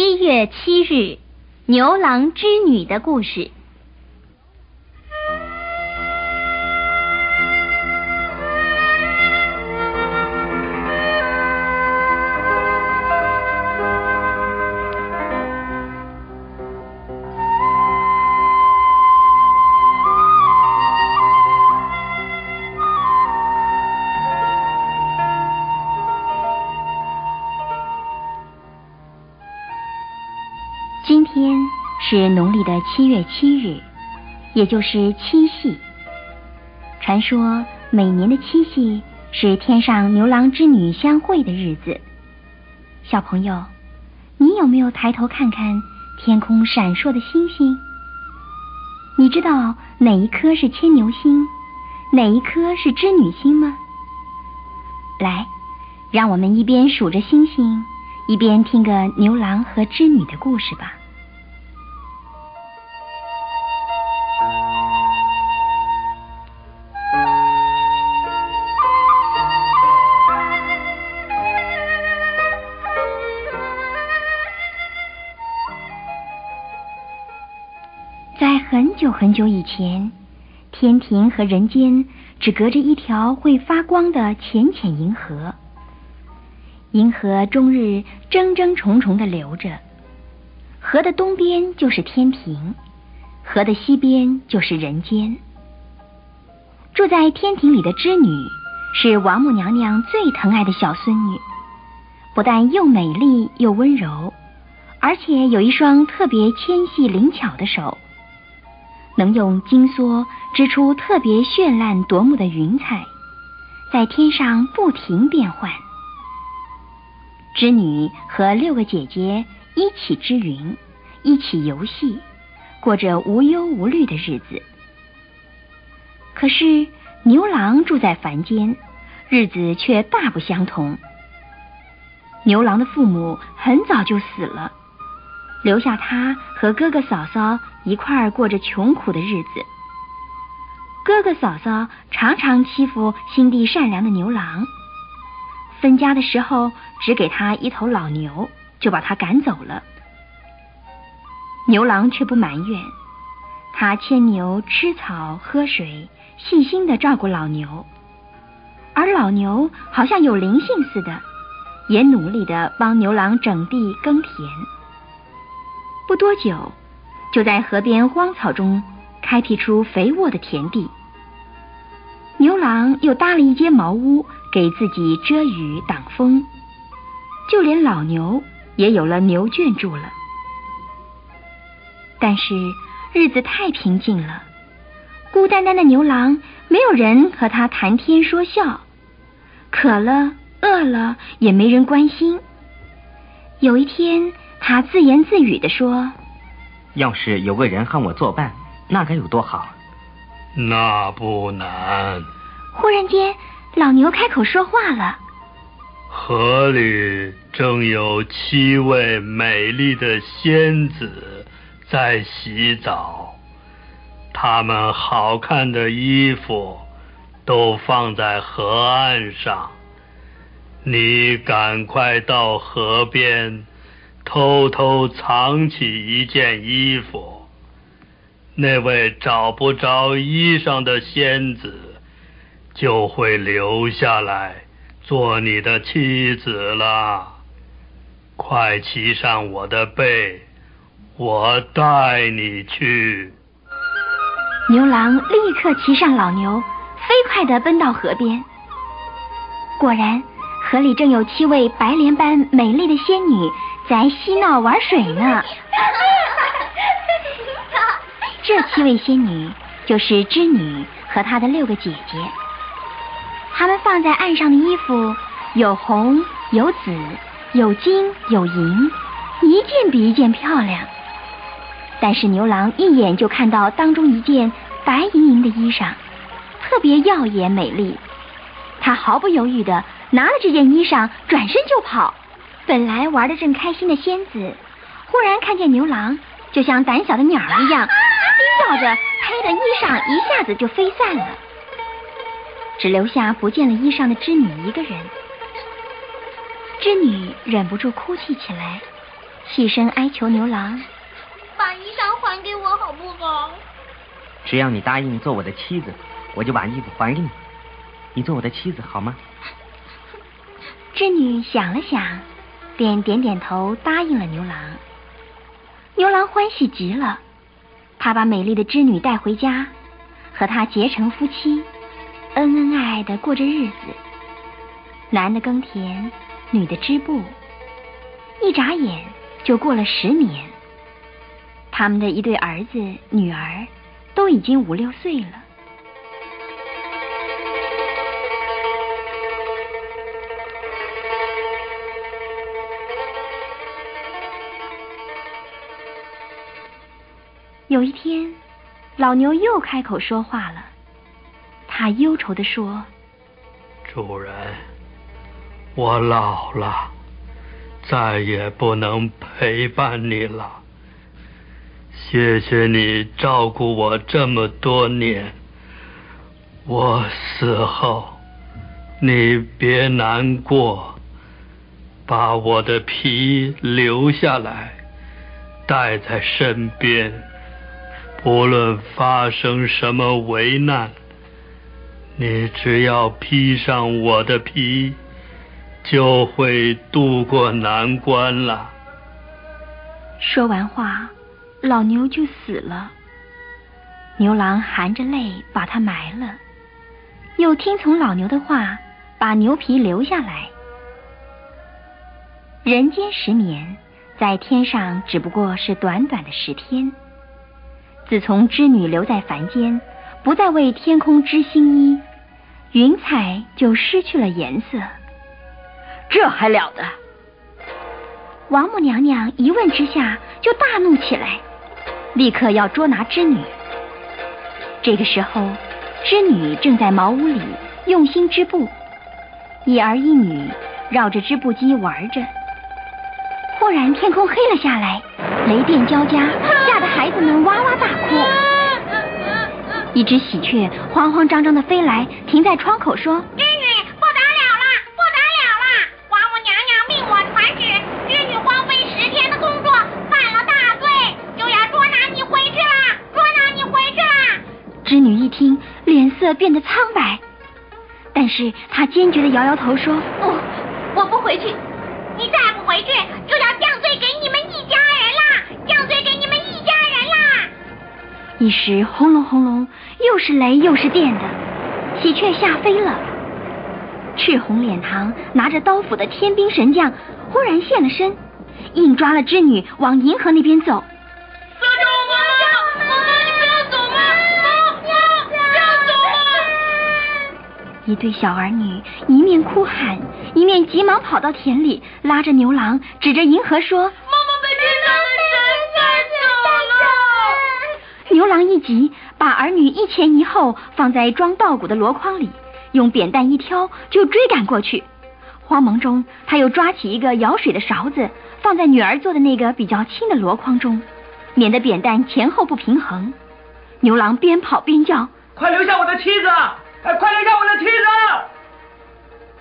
七月七日，牛郎织女的故事。是农历的七月七日，也就是七夕。传说每年的七夕是天上牛郎织女相会的日子。小朋友，你有没有抬头看看天空闪烁的星星？你知道哪一颗是牵牛星，哪一颗是织女星吗？来，让我们一边数着星星，一边听个牛郎和织女的故事吧。久很久以前，天庭和人间只隔着一条会发光的浅浅银河。银河终日争争重重的流着，河的东边就是天庭，河的西边就是人间。住在天庭里的织女是王母娘娘最疼爱的小孙女，不但又美丽又温柔，而且有一双特别纤细灵巧的手。能用金梭织出特别绚烂夺目的云彩，在天上不停变换。织女和六个姐姐一起织云，一起游戏，过着无忧无虑的日子。可是牛郎住在凡间，日子却大不相同。牛郎的父母很早就死了。留下他和哥哥嫂嫂一块儿过着穷苦的日子。哥哥嫂嫂常常欺负心地善良的牛郎，分家的时候只给他一头老牛，就把他赶走了。牛郎却不埋怨，他牵牛吃草喝水，细心的照顾老牛，而老牛好像有灵性似的，也努力的帮牛郎整地耕田。不多久，就在河边荒草中开辟出肥沃的田地。牛郎又搭了一间茅屋，给自己遮雨挡风，就连老牛也有了牛圈住了。但是日子太平静了，孤单单的牛郎没有人和他谈天说笑，渴了饿了也没人关心。有一天。他自言自语的说：“要是有个人和我作伴，那该有多好。”那不难。忽然间，老牛开口说话了：“河里正有七位美丽的仙子在洗澡，她们好看的衣服都放在河岸上，你赶快到河边。”偷偷藏起一件衣服，那位找不着衣裳的仙子就会留下来做你的妻子了。快骑上我的背，我带你去。牛郎立刻骑上老牛，飞快地奔到河边。果然，河里正有七位白莲般美丽的仙女。在嬉闹玩水呢。这七位仙女就是织女和她的六个姐姐。她们放在岸上的衣服有红有紫有金有银，一件比一件漂亮。但是牛郎一眼就看到当中一件白莹莹的衣裳，特别耀眼美丽。他毫不犹豫的拿了这件衣裳，转身就跑。本来玩的正开心的仙子，忽然看见牛郎，就像胆小的鸟一样，惊叫着，黑的衣裳一下子就飞散了，只留下不见了衣裳的织女一个人。织女忍不住哭泣起来，细声哀求牛郎：“把衣裳还给我好不好？”只要你答应做我的妻子，我就把衣服还给你。你做我的妻子好吗？织女想了想，便点点头答应了牛郎。牛郎欢喜极了，他把美丽的织女带回家，和她结成夫妻，恩恩爱爱的过着日子。男的耕田，女的织布，一眨眼就过了十年。他们的一对儿子、女儿都已经五六岁了。有一天，老牛又开口说话了，他忧愁地说：“主人。”我老了，再也不能陪伴你了。谢谢你照顾我这么多年。我死后，你别难过，把我的皮留下来，带在身边。不论发生什么危难，你只要披上我的皮。就会渡过难关了。说完话，老牛就死了。牛郎含着泪把它埋了，又听从老牛的话，把牛皮留下来。人间十年，在天上只不过是短短的十天。自从织女留在凡间，不再为天空织新衣，云彩就失去了颜色。这还了得！王母娘娘一问之下就大怒起来，立刻要捉拿织女。这个时候，织女正在茅屋里用心织布，一儿一女绕着织布机玩着。忽然天空黑了下来，雷电交加，吓得孩子们哇哇大哭。一只喜鹊慌慌张张的飞来，停在窗口说。织女不得了了不得了了王母娘娘命我传旨织女荒废十天的工作犯了大罪就要捉拿你回去捉拿你回去织女一听，脸色变得苍白，但是她坚决的摇摇头说：“不，我不回去。你再不回去，一时轰隆轰隆，又是雷又是电的，喜鹊吓飞了。赤红脸膛拿着刀斧的天兵神将忽然现了身，硬抓了织女往银河那边走。一对小儿女一面哭喊，一面急忙跑到田里，拉着牛郎，指着银河说：“牛郎一急，把儿女一前一后放在装稻谷的箩筐里，用扁担一挑，就追赶过去。慌忙中，他又抓起一个舀水的勺子，放在女儿做的那个比较轻的箩筐中，免得扁担前后不平衡。牛郎边跑边叫：“快留下我的妻子！”快留下我的妻子！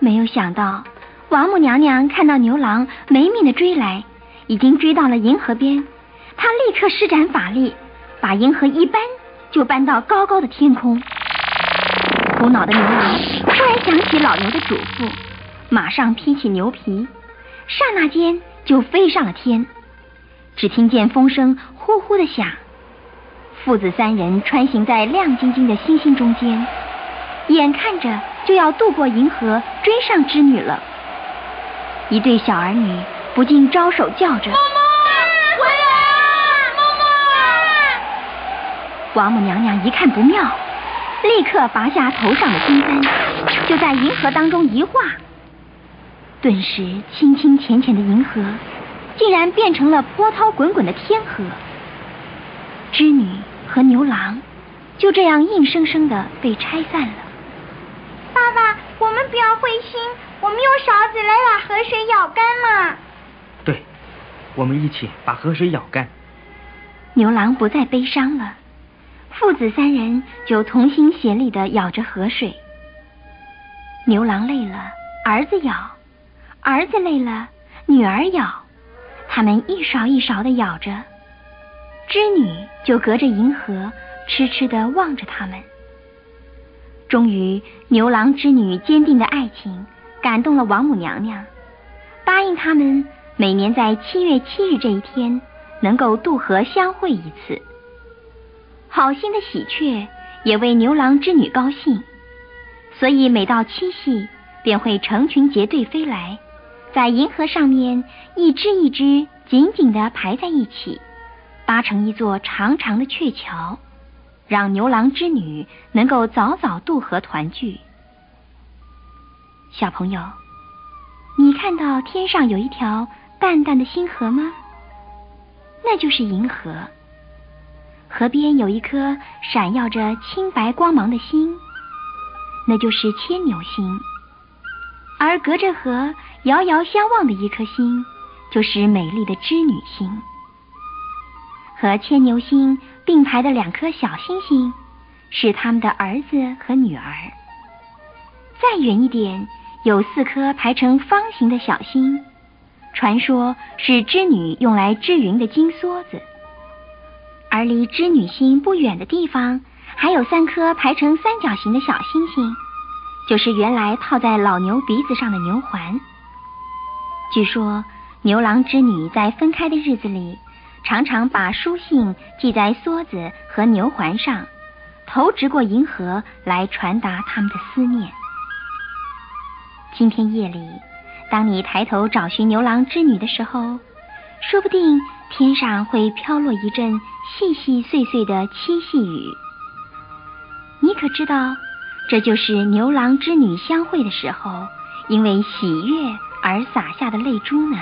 没有想到，王母娘娘看到牛郎没命的追来，已经追到了银河边。她立刻施展法力，把银河一搬，就搬到高高的天空。苦恼的牛郎突然想起老牛的嘱咐，马上披起牛皮，刹那间就飞上了天。只听见风声呼呼的响，父子三人穿行在亮晶晶的星星中间。眼看着就要渡过银河，追上织女了。一对小儿女不禁招手叫着：“，回来啊！妈妈！”王母娘娘一看不妙，立刻拔下头上的金簪，就在银河当中一画，顿时清清浅浅的银河，竟然变成了波涛滚滚的天河。织女和牛郎就这样硬生生的被拆散了。爸爸，我们不要灰心，我们用勺子来把河水舀干嘛。对，我们一起把河水舀干。牛郎不再悲伤了，父子三人就同心协力的舀着河水。牛郎累了，儿子舀；儿子累了，女儿舀；他们一勺一勺的咬着，织女就隔着银河痴痴的望着他们。终于，牛郎织女坚定的爱情感动了王母娘娘，答应他们每年在七月七日这一天能够渡河相会一次。好心的喜鹊也为牛郎织女高兴，所以每到七夕便会成群结队飞来，在银河上面一只一只紧紧的排在一起，搭成一座长长的鹊桥。让牛郎织女能够早早渡河团聚。小朋友，你看到天上有一条淡淡的星河吗？那就是银河。河边有一颗闪耀着清白光芒的星，那就是牵牛星。而隔着河遥遥相望的一颗星，就是美丽的织女星。和牵牛星并排的两颗小星星，是他们的儿子和女儿。再远一点，有四颗排成方形的小星，传说是织女用来织云的金梭子。而离织女星不远的地方，还有三颗排成三角形的小星星，就是原来套在老牛鼻子上的牛环。据说牛郎织女在分开的日子里。常常把书信系在梭子和牛环上，头直过银河来传达他们的思念。今天夜里，当你抬头找寻牛郎织女的时候，说不定天上会飘落一阵细细碎碎的七夕雨。你可知道，这就是牛郎织女相会的时候，因为喜悦而洒下的泪珠呢？